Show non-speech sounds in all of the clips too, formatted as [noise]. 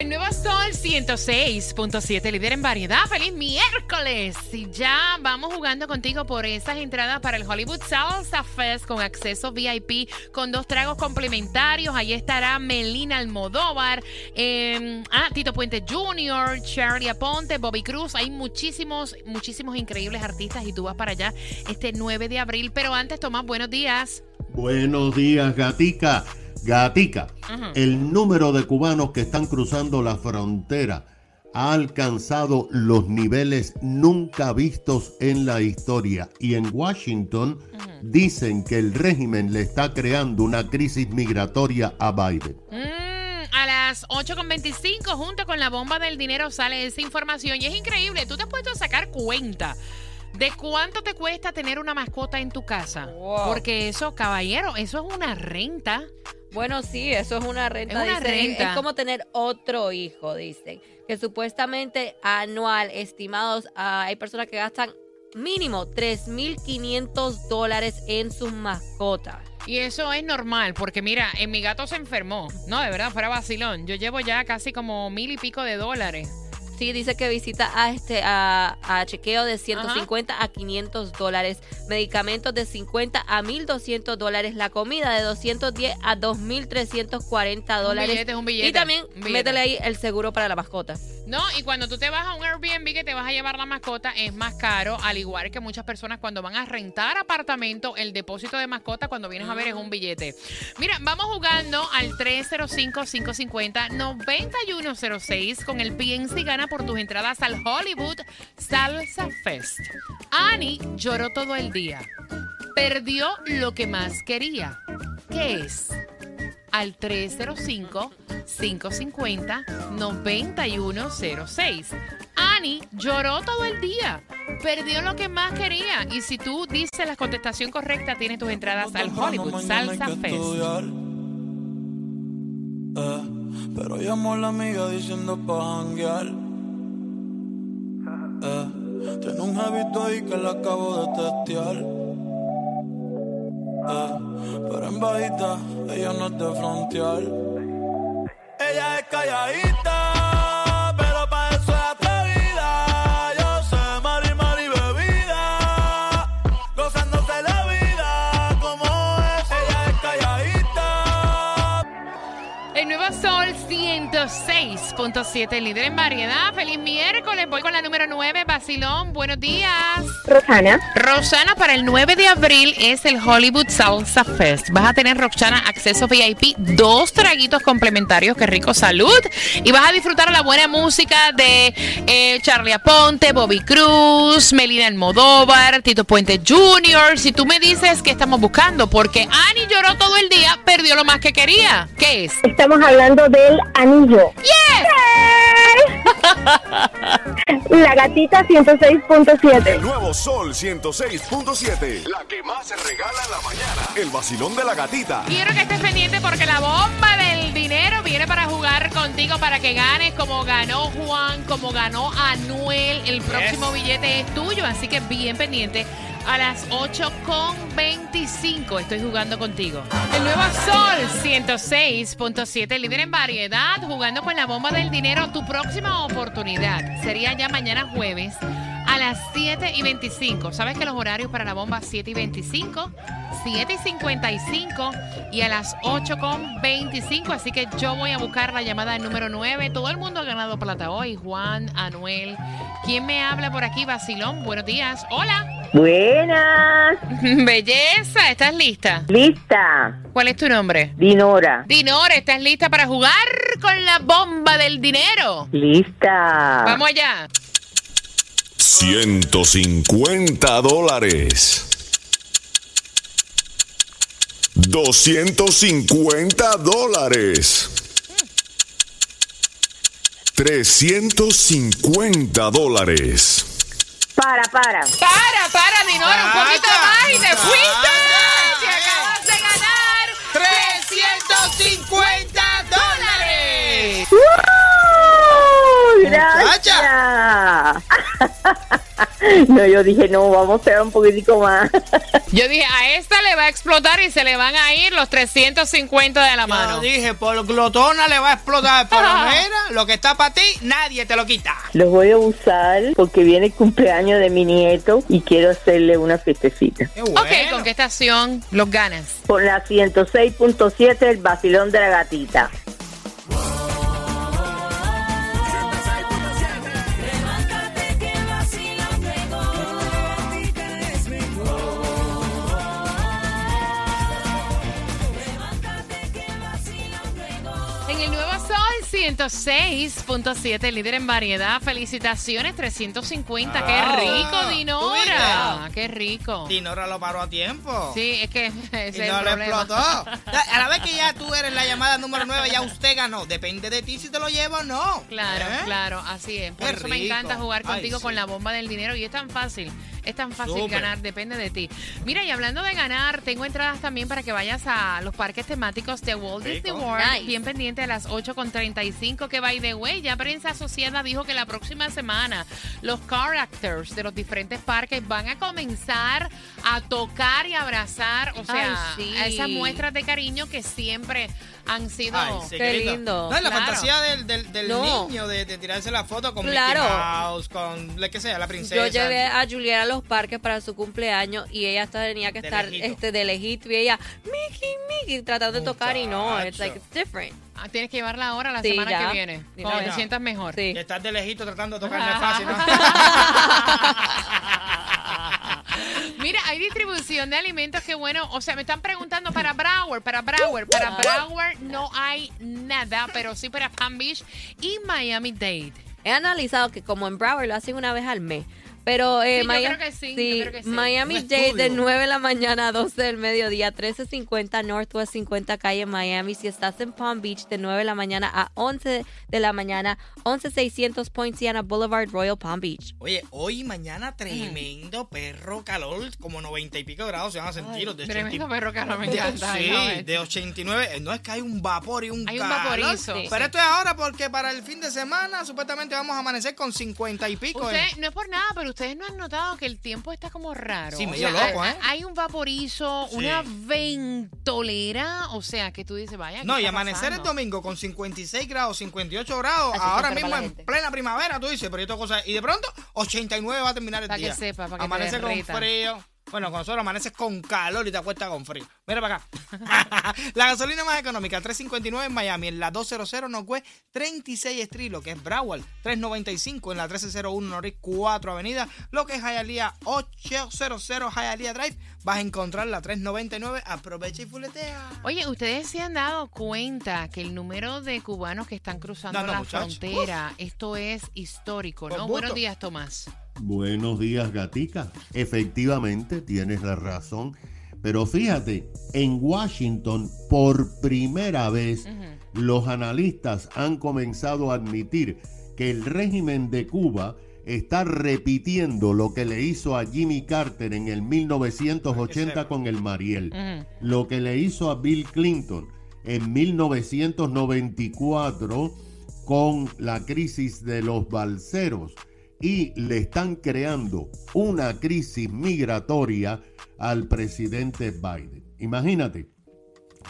El nuevo Sol 106.7, líder en variedad. ¡Feliz miércoles! Y ya vamos jugando contigo por esas entradas para el Hollywood Salsa Fest con acceso VIP con dos tragos complementarios. Ahí estará Melina Almodóvar, eh, ah, Tito Puente Jr., Charlie Aponte, Bobby Cruz. Hay muchísimos, muchísimos increíbles artistas y tú vas para allá este 9 de abril. Pero antes, Tomás, buenos días. Buenos días, Gatica. Gatica, el número de cubanos que están cruzando la frontera ha alcanzado los niveles nunca vistos en la historia y en Washington dicen que el régimen le está creando una crisis migratoria a Biden. Mm, a las 8.25 junto con la bomba del dinero sale esa información y es increíble, tú te has puesto a sacar cuenta. ¿De cuánto te cuesta tener una mascota en tu casa? Porque eso, caballero, eso es una renta. Bueno, sí, eso es una renta. Es una renta. Es como tener otro hijo, dicen. Que supuestamente anual, estimados, ah, hay personas que gastan mínimo 3.500 dólares en sus mascotas. Y eso es normal, porque mira, en mi gato se enfermó. No, de verdad, fuera vacilón. Yo llevo ya casi como mil y pico de dólares. Sí, dice que visita a este a, a chequeo de 150 a 500 dólares, medicamentos de 50 a 1200 dólares, la comida de 210 a 2340 dólares. Un billete, un billete. Y también billete. métele ahí el seguro para la mascota. No, y cuando tú te vas a un Airbnb que te vas a llevar la mascota es más caro, al igual que muchas personas cuando van a rentar apartamento, el depósito de mascota cuando vienes a ver es un billete. Mira, vamos jugando al 305-550-9106 con el PNC Gana por tus entradas al Hollywood Salsa Fest. Annie lloró todo el día. Perdió lo que más quería. ¿Qué es? Al 305-550-9106. Annie lloró todo el día. Perdió lo que más quería. Y si tú dices la contestación correcta, tienes tus entradas al Hollywood Salsa Fest. Eh, pero llamó a la amiga diciendo pa' janguear. Eh, tiene un jevito ahí que la acabo de testear. Eh, pero en bajita, ella no es de frontear. Ella es calladita, 106.7, líder en variedad. Feliz miércoles. Voy con la número 9, Basilón. Buenos días. Rosana, Rosana, para el 9 de abril es el Hollywood Salsa Fest. Vas a tener, Roxana, acceso VIP, dos traguitos complementarios, qué rico salud. Y vas a disfrutar la buena música de eh, Charlie Aponte, Bobby Cruz, Melina Almodóvar, Tito Puente Jr. Si tú me dices que estamos buscando, porque Annie lloró todo el día, perdió lo más que quería. ¿Qué es? estamos hablando del anillo. [laughs] La gatita 106.7. El nuevo Sol 106.7. La que más se regala en la mañana. El vacilón de la gatita. Quiero que estés pendiente porque la bomba del dinero viene para jugar contigo para que ganes como ganó Juan, como ganó Anuel. El próximo billete es tuyo, así que bien pendiente. A las 8.25 estoy jugando contigo. El nuevo Sol 106.7, líder en variedad, jugando con la bomba del dinero. Tu próxima oportunidad sería ya mañana jueves a las 7 y 25. ¿Sabes que los horarios para la bomba 7 y 25, 7 y 55 y a las 8 con 25? Así que yo voy a buscar la llamada número 9. Todo el mundo ha ganado plata hoy. Juan, Anuel. ¿Quién me habla por aquí? Basilón. Buenos días. Hola. Buenas. [laughs] Belleza. ¿Estás lista? Lista. ¿Cuál es tu nombre? Dinora. Dinora, ¿estás lista para jugar con la bomba del dinero? Lista. Vamos allá. 150 dólares. 250 dólares. 350 dólares. Para, para. Para, para, Dinora, un poquito más y te fuiste. [laughs] no, yo dije, no, vamos a hacer un poquitico más. [laughs] Yo dije, a esta le va a explotar y se le van a ir los 350 de la Yo mano. dije, por glotona le va a explotar, pero [laughs] mira, lo que está para ti, nadie te lo quita. Los voy a usar porque viene el cumpleaños de mi nieto y quiero hacerle una fiestecita. Qué bueno. Ok, ¿con qué estación los ganas? Por la 106.7, el vacilón de la gatita. En el Nuevo Sol 106.7, líder en variedad. Felicitaciones, 350. ¡Qué rico, ¿tú Dinora! ¡Qué rico! Dinora lo paró a tiempo. Sí, es que [laughs] ese es Y el problema. explotó. [laughs] A la vez que ya tú eres la llamada número 9, ya usted ganó. Depende de ti si te lo lleva o no. Claro, ¿Eh? claro, así es. Por Qué eso me encanta jugar Ay, contigo sí. con la bomba del dinero y es tan fácil, es tan fácil Súper. ganar, depende de ti. Mira, y hablando de ganar, tengo entradas también para que vayas a los parques temáticos de Walt Disney Rico. World, Nice. bien pendiente a las 8.35, que by the way, ya prensa asociada dijo que la próxima semana los characters de los diferentes parques van a comenzar a tocar y abrazar, o sea, Ay, sí. a esas muestras de cariño que siempre han sido... Ay, sí, Qué lindo. No, la Claro. fantasía del, del, del No. niño de, de tirarse la foto con Claro. Mickey Mouse, con la que sea, la princesa. Yo llevé a Julieta a los parques para su cumpleaños y ella hasta tenía que De estar lejito. este de lejito y ella Mickey Mickey tratando de tocar y no, it's like it's different. Ah, tienes que llevarla ahora la Sí, semana ya. que viene, cuando te sientas mejor. Sí. Estás de lejito tratando de tocar no es fácil, ¿no? [laughs] Mira, hay distribución de alimentos que bueno, o sea, me están preguntando para Broward, para Broward, para Broward no hay nada, pero sí para Palm Beach y Miami Dade. He analizado que como en Broward lo hacen una vez al mes. Pero eh, Sí, yo Maya- creo que sí, yo creo que sí. Miami Dade de estudio. 9 de la mañana a 12 del mediodía, 1350 Northwest 50 calle Miami. Si estás en Palm Beach de 9 de la mañana a 11 de la mañana, 11600 Poinciana Boulevard, Royal Palm Beach. Oye, hoy y mañana tremendo perro calor, como 90 y pico grados se van a sentir los de 80 y- Tremendo perro que me encanta. Sí, ¿no? Es- de 89. Eh, No es que hay un vapor y un Hay un calor, vaporizo. Sí. Pero esto es ahora porque para el fin de semana supuestamente vamos a amanecer con 50 y pico. Usted, en- no es por nada, pero ustedes no han notado que el tiempo está como raro. Sí, O medio sea, loco, ¿eh? Hay un vaporizo, Sí. una ventolera, o sea, que tú dices, vaya. ¿qué No, y amanecer el pasando? domingo con 56 grados, 58 grados, Así ahora mismo para en plena primavera, tú dices, pero esto cosa. Y de pronto, 89 va a terminar el Pa' que día. sepa, pa' que te Amanece con frío. Bueno, con nosotros amaneces con calor y te acuestas con frío. Mira para acá. [laughs] la gasolina más económica, 3.59 en Miami, en la 200 Northwest 36 Street, lo que es Broward, 3.95 en la 1301 Norris 4 Avenida, lo que es Hialeah 800 Hialeah Drive, vas a encontrar la 399, aprovecha y fuletea. Oye, ustedes se han dado cuenta que el número de cubanos que están cruzando No, no, la muchacho. frontera, esto es histórico, ¿no? Buenos días, Tomás. Buenos días, gatica. Efectivamente, tienes la razón. Pero fíjate, en Washington, por primera vez, los analistas han comenzado a admitir que el régimen de Cuba está repitiendo lo que le hizo a Jimmy Carter en el 1980 con el Mariel, lo que le hizo a Bill Clinton en 1994 con la crisis de los balseros y le están creando una crisis migratoria al presidente Biden. Imagínate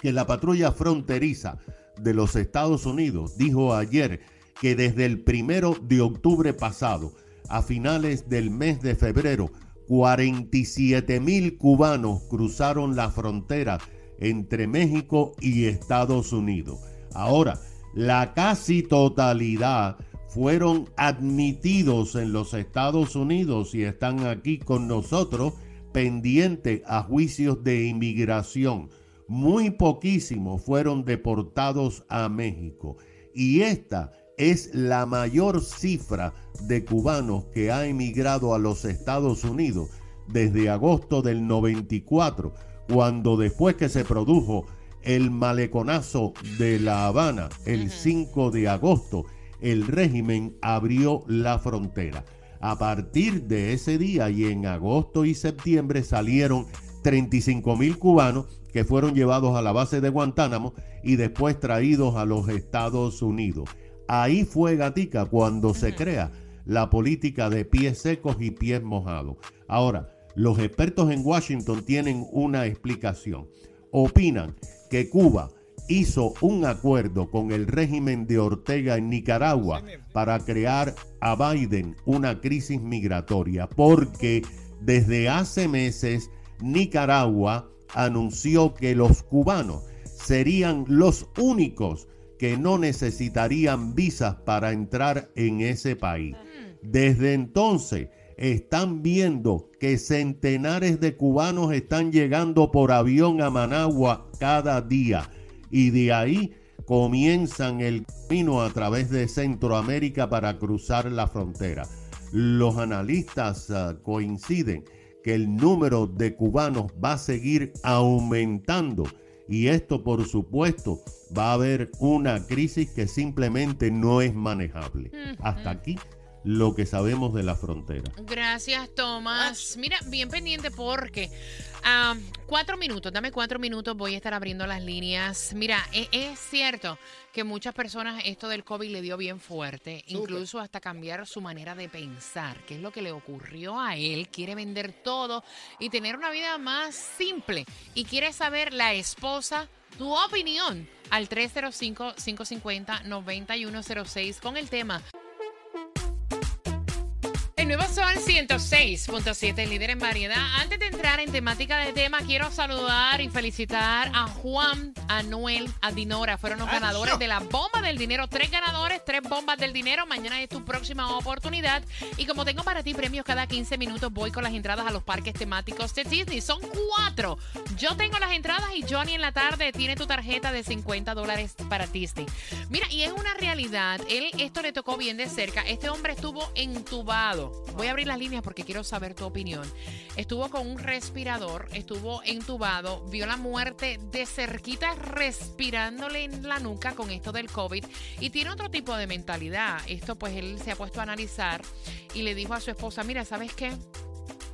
que la patrulla fronteriza de los Estados Unidos dijo ayer que desde el primero de octubre pasado a finales del mes de febrero 47 mil cubanos cruzaron la frontera entre México y Estados Unidos. Ahora, la casi totalidad fueron admitidos en los Estados Unidos y están aquí con nosotros pendientes a juicios de inmigración. Muy poquísimos fueron deportados a México. Y esta es la mayor cifra de cubanos que ha emigrado a los Estados Unidos desde agosto del 94, cuando después que se produjo el maleconazo de La Habana el 5 de agosto, el régimen abrió la frontera. A partir de ese día y en agosto y septiembre salieron 35 mil cubanos que fueron llevados a la base de Guantánamo y después traídos a los Estados Unidos. Ahí fue Gatica cuando se crea la política de pies secos y pies mojados. Ahora, los expertos en Washington tienen una explicación. Opinan que Cuba hizo un acuerdo con el régimen de Ortega en Nicaragua para crear a Biden una crisis migratoria, porque desde hace meses Nicaragua anunció que los cubanos serían los únicos que no necesitarían visas para entrar en ese país. Desde entonces están viendo que centenares de cubanos están llegando por avión a Managua cada día y de ahí comienzan el camino a través de Centroamérica para cruzar la frontera. Los analistas ah, coinciden que el número de cubanos va a seguir aumentando y esto por supuesto va a haber una crisis que simplemente no es manejable. Hasta aquí lo que sabemos de la frontera. Gracias, Tomás. Mira, bien pendiente porque ah, cuatro minutos, dame cuatro minutos, voy a estar abriendo las líneas. Mira, e- es, cierto que muchas personas esto del COVID le dio bien fuerte, incluso hasta cambiar su manera de pensar, que es lo que le ocurrió a él. Quiere vender todo y tener una vida más simple. Y quiere saber la esposa tu opinión al 305-550-9106 con el tema. El nuevo Sol 106.7, líder en variedad. Antes de entrar en temática de tema, quiero saludar y felicitar a Juan, a Noel, a Dinora. Fueron los ganadores de la bomba del dinero. Tres ganadores, tres bombas del dinero. Mañana es tu próxima oportunidad. Y como tengo para ti premios cada 15 minutos, voy con las entradas a los parques temáticos de Disney. Son cuatro. Yo tengo las entradas y Johnny en la tarde tiene tu tarjeta de 50 dólares para Disney. Mira, y es una realidad. Él, esto le tocó bien de cerca. Este hombre estuvo entubado. Voy a abrir las líneas porque quiero saber tu opinión. Estuvo con un respirador, estuvo entubado, vio la muerte de cerquita respirándole en la nuca con esto del COVID y tiene otro tipo de mentalidad. Esto pues él se ha puesto a analizar y le dijo a su esposa, mira, ¿sabes qué?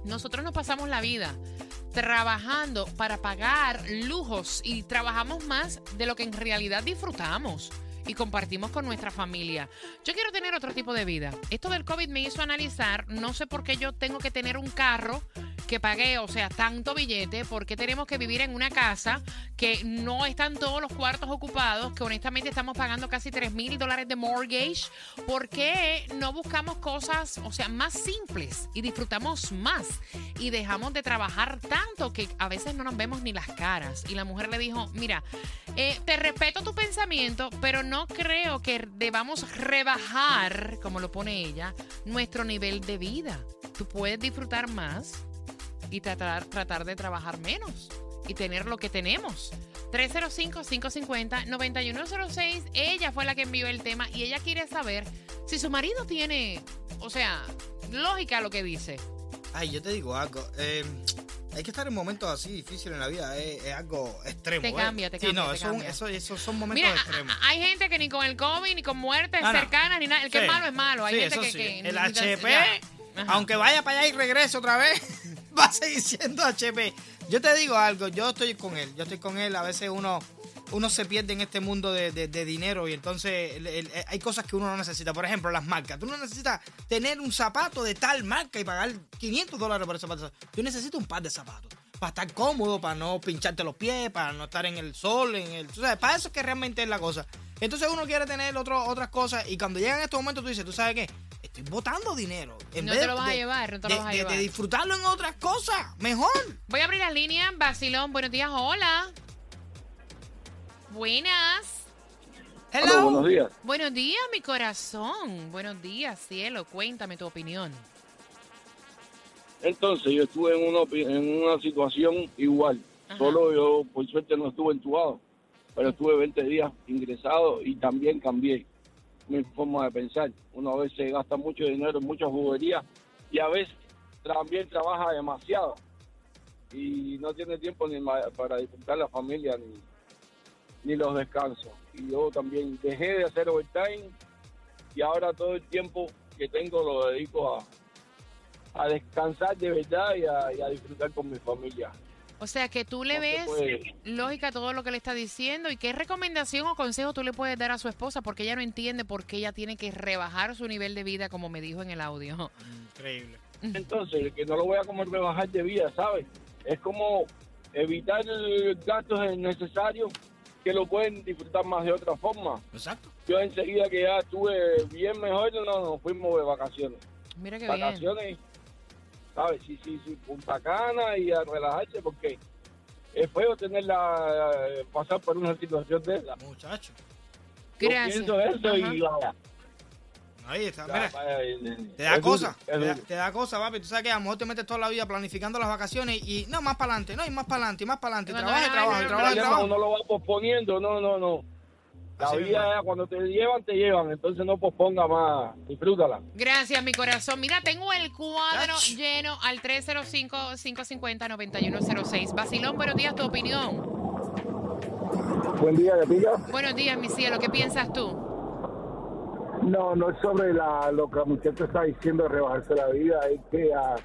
Nosotros nos pasamos la vida trabajando para pagar lujos y trabajamos más de lo que en realidad disfrutamos y compartimos con nuestra familia. Yo quiero tener otro tipo de vida. Esto del COVID me hizo analizar, no sé por qué yo tengo que tener un carro que pagué, o sea, tanto billete, porque tenemos que vivir en una casa que no están todos los cuartos ocupados, que honestamente estamos pagando casi 3 mil dólares de mortgage. ¿Por qué no buscamos cosas, o sea, más simples y disfrutamos más y dejamos de trabajar tanto que a veces no nos vemos ni las caras? Y la mujer le dijo, mira, eh, te respeto tu pensamiento, pero no creo que debamos rebajar, como lo pone ella, nuestro nivel de vida. Tú puedes disfrutar más y tratar, tratar de trabajar menos y tener lo que tenemos. 305-550-9106. Ella fue la que envió el tema y ella quiere saber si su marido tiene, o sea, lógica lo que dice. Ay, yo te digo algo. eh, hay que estar en momentos así difíciles en la vida. Es, es algo extremo. Te ¿eh? cambia, te Sí, cambia, no, te eso, cambia. eso- son momentos Mira, extremos. hay gente que ni con el COVID, ni con muertes Ah, cercanas, ni nada. El que Sí. es malo es malo. Hay Sí, gente que, sí. que El HP, ya. Aunque vaya para allá y regrese otra vez, [laughs] [laughs] va a seguir siendo HP. Yo te digo algo, yo estoy con él, yo estoy con él. A veces uno, uno se pierde en este mundo de, de- dinero y entonces el- hay cosas que uno no necesita. Por ejemplo, las marcas. Tú no necesitas tener un zapato de tal marca y pagar 500 dólares por ese zapato. Yo necesito un par de zapatos. Para estar cómodo, para no pincharte los pies, para no estar en el sol, en el... tú sabes, para eso es que realmente es la cosa. Entonces uno quiere tener otro- otras cosas y cuando llegan estos momentos tú dices, ¿tú sabes qué? Estoy botando dinero. En No vez te lo vas a de- llevar, no te de, lo vas a de- de llevar. disfrutarlo en otras cosas, mejor. Voy a abrir las líneas. Basilón, buenos días, hola. Buenas. Hello. Aló, buenos días. Buenos días, mi corazón. Buenos días, cielo. Cuéntame tu opinión. Entonces, yo estuve en una, en una situación igual. Ajá. Solo yo, por suerte, no estuve entubado. Pero estuve 20 días ingresado y también cambié mi forma de pensar. Uno a veces gasta mucho dinero en muchas juguerías y a veces también trabaja demasiado. Y no tiene tiempo ni para disfrutar la familia ni, ni los descansos. Y yo también dejé de hacer overtime y ahora todo el tiempo que tengo lo dedico a, a descansar de verdad y a, y a disfrutar con mi familia. O sea que tú le No ves lógica a todo lo que le está diciendo y qué recomendación o consejo tú le puedes dar a su esposa porque ella no entiende por qué ella tiene que rebajar su nivel de vida como me dijo en el audio. Increíble. Entonces, que no lo voy a comer rebajar de vida, ¿sabes? Es como evitar gastos innecesarios que lo pueden disfrutar más de otra forma. Exacto. Yo enseguida que ya estuve bien mejor, no, nos fuimos de vacaciones. Mira qué bien. vacaciones, ¿sabes? Sí, sí, sí, Punta Cana y a relajarse porque es feo tenerla, eh, pasar por una situación de esa. Muchacho. Yo Gracias. pienso eso Ajá. y vaya. Ahí está. ya, Mira, vaya, eh, te da es cosa. duro, Te da, duro. te da cosa, papi. Tú sabes que a lo mejor te metes toda la vida planificando las vacaciones y no, más para adelante, no, y más para adelante, y más para adelante. Trabaja, trabaja, trabaja, trabaja. uno lo va posponiendo, no, no, no. La Así vida es cuando te llevan, te llevan, entonces no posponga más, disfrútala. Gracias, mi corazón. Mira, tengo el cuadro Ach. lleno al 305-550-9106. Basilón, buenos días, tu opinión. Buen día, Gatilla. Buenos días, mi cielo. ¿Qué piensas tú? No, no es sobre la, lo que el muchacho está diciendo de rebajarse la vida, hay que ah,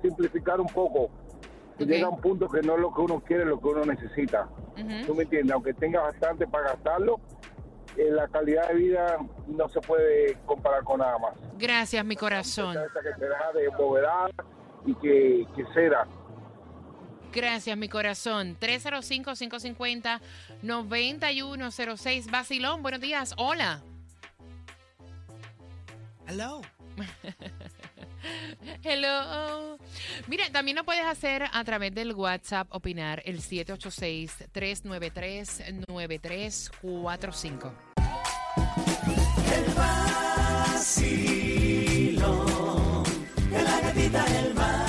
simplificar un poco. Ok. Llega un punto que no es lo que uno quiere, es lo que uno necesita. Ujú. ¿Tú me entiendes? Aunque tenga bastante para gastarlo, eh, la calidad de vida no se puede comparar con nada más. Gracias, mi corazón. Esa que te deja de bovedad y que, que ceda. Gracias, mi corazón. 305-550-9106. Basilón, buenos días. Hola. Hello. [laughs] Hello. Mira, también lo puedes hacer a través del WhatsApp Opinar, el 786-393-9345. Camino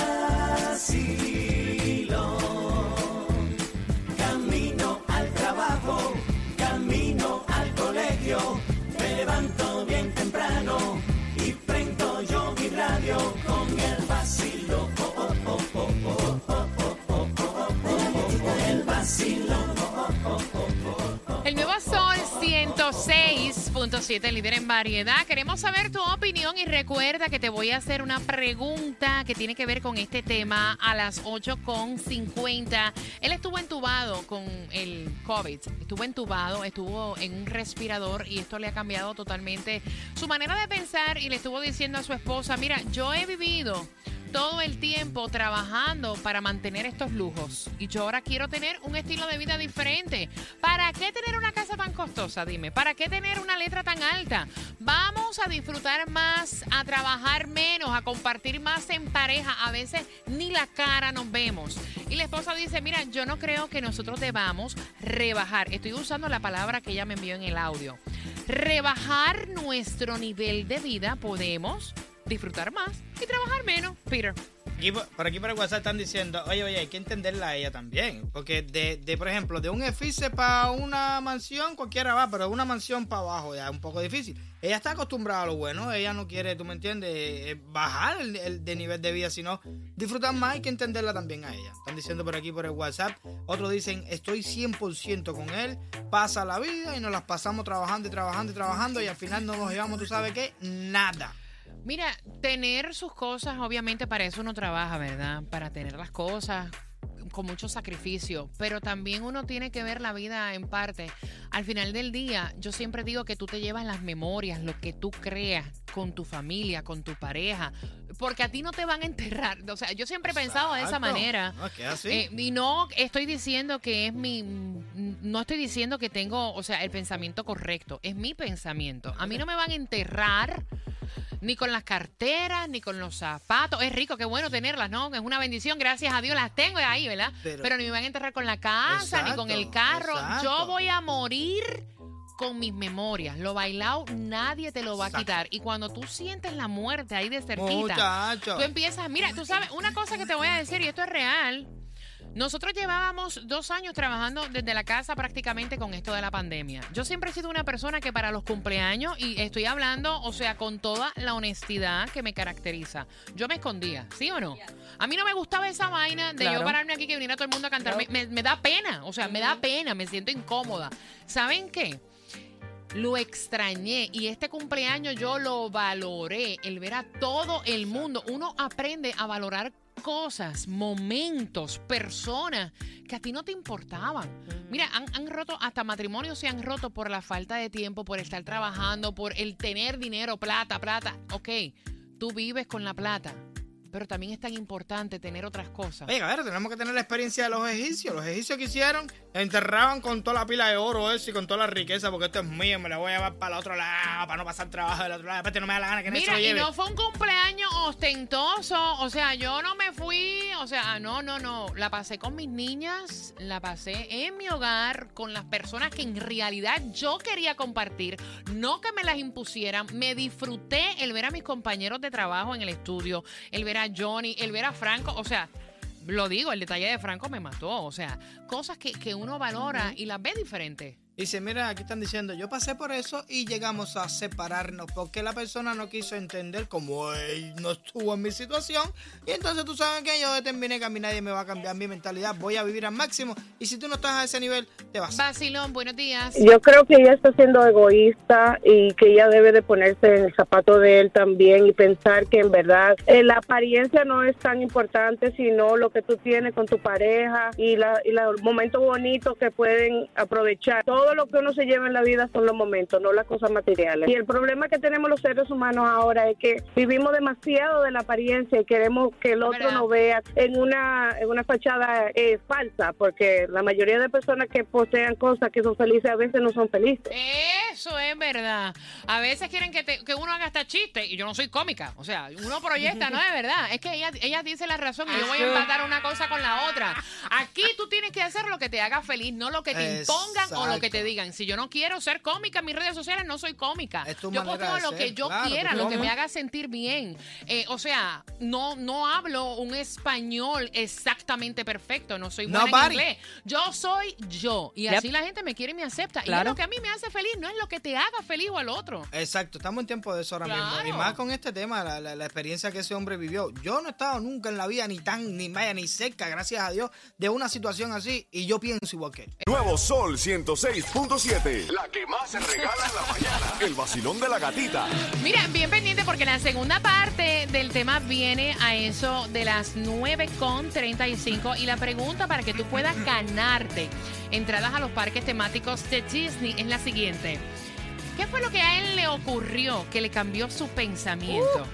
106.7, líder en variedad. Queremos saber tu opinión y recuerda que te voy a hacer una pregunta que tiene que ver con este tema a las 8.50. Él estuvo entubado con el COVID, estuvo entubado, estuvo en un respirador y esto le ha cambiado totalmente su manera de pensar y le estuvo diciendo a su esposa, mira, yo he vivido todo el tiempo trabajando para mantener estos lujos. Y yo ahora quiero tener un estilo de vida diferente. ¿Para qué tener una casa tan costosa? Dime. ¿Para qué tener una letra tan alta? Vamos a disfrutar más, a trabajar menos, a compartir más en pareja. A veces ni la cara nos vemos. Y la esposa dice, mira, yo no creo que nosotros debamos rebajar. Estoy usando la palabra que ella me envió en el audio. Rebajar nuestro nivel de vida podemos disfrutar más y trabajar menos. Peter. Por aquí por el WhatsApp están diciendo, oye, oye, hay que entenderla a ella también. Porque de, de por ejemplo, de un edificio para una mansión, cualquiera va, pero de una mansión para abajo ya es un poco difícil. Ella está acostumbrada a lo bueno, ella no quiere, tú me entiendes, eh, bajar el, el de nivel de vida, sino disfrutar más, hay que entenderla también a ella. Están diciendo por aquí por el WhatsApp, otros dicen, estoy 100% con él, pasa la vida y nos las pasamos trabajando y trabajando y trabajando y al final no nos llevamos, tú sabes qué, nada. Mira, tener sus cosas, obviamente para eso uno trabaja, ¿verdad? Para tener las cosas con mucho sacrificio, pero también uno tiene que ver la vida en parte. Al final del día, yo siempre digo que tú te llevas las memorias, lo que tú creas con tu familia, con tu pareja, porque a ti no te van a enterrar. O sea, yo siempre he pensado de esa manera. Que así. Eh, y no estoy diciendo que es mi. No estoy diciendo que tengo, o sea, el pensamiento correcto. Es mi pensamiento. A mí no me van a enterrar ni con las carteras, ni con los zapatos. Es rico, qué bueno tenerlas, ¿no? Es una bendición, gracias a Dios las tengo ahí, ¿verdad? Pero, Pero- ni me van a enterrar con la casa, ni con el Exacto, carro. Yo voy a morir con mis memorias. Lo bailado nadie te lo va a quitar. Y cuando tú sientes la muerte ahí de cerquita, Muchacho. tú empiezas, mira, tú sabes, una cosa que te voy a decir, y esto es real. Nosotros llevábamos dos años trabajando desde la casa prácticamente con esto de la pandemia. Yo siempre he sido una persona que para los cumpleaños, y estoy hablando, o sea, con toda la honestidad que me caracteriza, yo me escondía, ¿sí o no? A mí no me gustaba esa vaina de yo pararme aquí que viniera todo el mundo a cantar. Me, me- me da pena, o sea, me da pena, me siento incómoda. ¿Saben qué? Lo extrañé y este cumpleaños yo lo valoré, el ver a todo el mundo. Uno aprende a valorar cosas, momentos, personas que a ti no te importaban. Mira, han, han roto, hasta matrimonios se han roto por la falta de tiempo, por estar trabajando, por el tener dinero, plata, plata. Ok, tú vives con la plata, pero también es tan importante tener otras cosas. Oye, a ver, tenemos que tener la experiencia de los egipcios. Los egipcios que hicieron, enterraban con toda la pila de oro eso y con toda la riqueza, porque esto es mío, me la voy a llevar para el otro lado, para no pasar trabajo del otro lado. Después no me da la gana que nadie se Mira, lo y lleve. no fue un cumpleaños ostentoso, o sea, yo no me fui, o sea, no, no, no, la pasé con mis niñas, la pasé en mi hogar, con las personas que en realidad yo quería compartir, no que me las impusieran, me disfruté el ver a mis compañeros de trabajo en el estudio, el ver a Johnny, el ver a Franco, o sea... Lo digo, el detalle de Franco me mató. O sea, cosas que, que uno valora y las ve diferente. Dice, mira, aquí están diciendo, yo pasé por eso y llegamos a separarnos porque la persona no quiso entender como él no estuvo en mi situación. Y entonces tú sabes que yo determiné que a mí nadie me va a cambiar mi mentalidad, voy a vivir al máximo. Y si tú no estás a ese nivel, te vas. Basilón, buenos días. Yo creo que ella está siendo egoísta y que ella debe de ponerse en el zapato de él también y pensar que en verdad eh, la apariencia no es tan importante, sino lo que tú tienes con tu pareja y, la, y los momentos bonitos que pueden aprovechar. Todo lo que uno se lleva en la vida son los momentos, no las cosas materiales. Y el problema que tenemos los seres humanos ahora es que vivimos demasiado de la apariencia y queremos que el otro nos vea en una, en una fachada eh, falsa, porque la mayoría de personas que posean cosas que son felices a veces no son felices. Eso es verdad. A veces quieren que, te- que uno haga hasta chiste y yo no soy cómica. O sea, uno proyecta, no es verdad. Es que ella, ella dice la razón y yo voy a empatar una cosa con la otra. Aquí tú tienes que hacer lo que te haga feliz, no lo que te impongan o lo que te digan. Si yo no quiero ser cómica en mis redes sociales, no soy cómica. Es tu Yo pongo lo ser, que yo claro, quiera, tu lo que me haga sentir bien. Eh, o sea, no, no hablo un español exactamente perfecto, no soy buena Nobody. en inglés. Yo soy yo y Yep. así la gente me quiere y me acepta. Y es lo que a mí me hace feliz, no es lo que te haga feliz o al otro. Exacto, estamos en tiempo de eso ahora mismo. Y más con este tema, la, la- la experiencia que ese hombre vivió. Yo no he estado nunca en la vida ni tan, ni vaya, ni cerca, gracias a Dios, de una situación así. Y yo pienso igual que él. Nuevo Sol 106.7. La que más se regala en la mañana. El vacilón de la gatita. Mira, bien pendiente porque la segunda parte del tema viene a eso de las 9.35 y la pregunta para que tú puedas ganarte entradas a los parques temáticos de Disney es la siguiente. ¿Qué fue lo que a él le ocurrió que le cambió su pensamiento?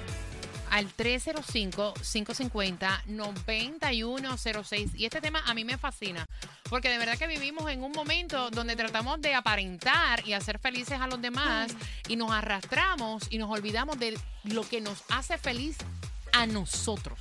Al 305-550-9106. Y este tema a mí me fascina, porque de verdad que vivimos en un momento donde tratamos de aparentar y hacer felices a los demás y nos arrastramos y nos olvidamos de lo que nos hace feliz a nosotros.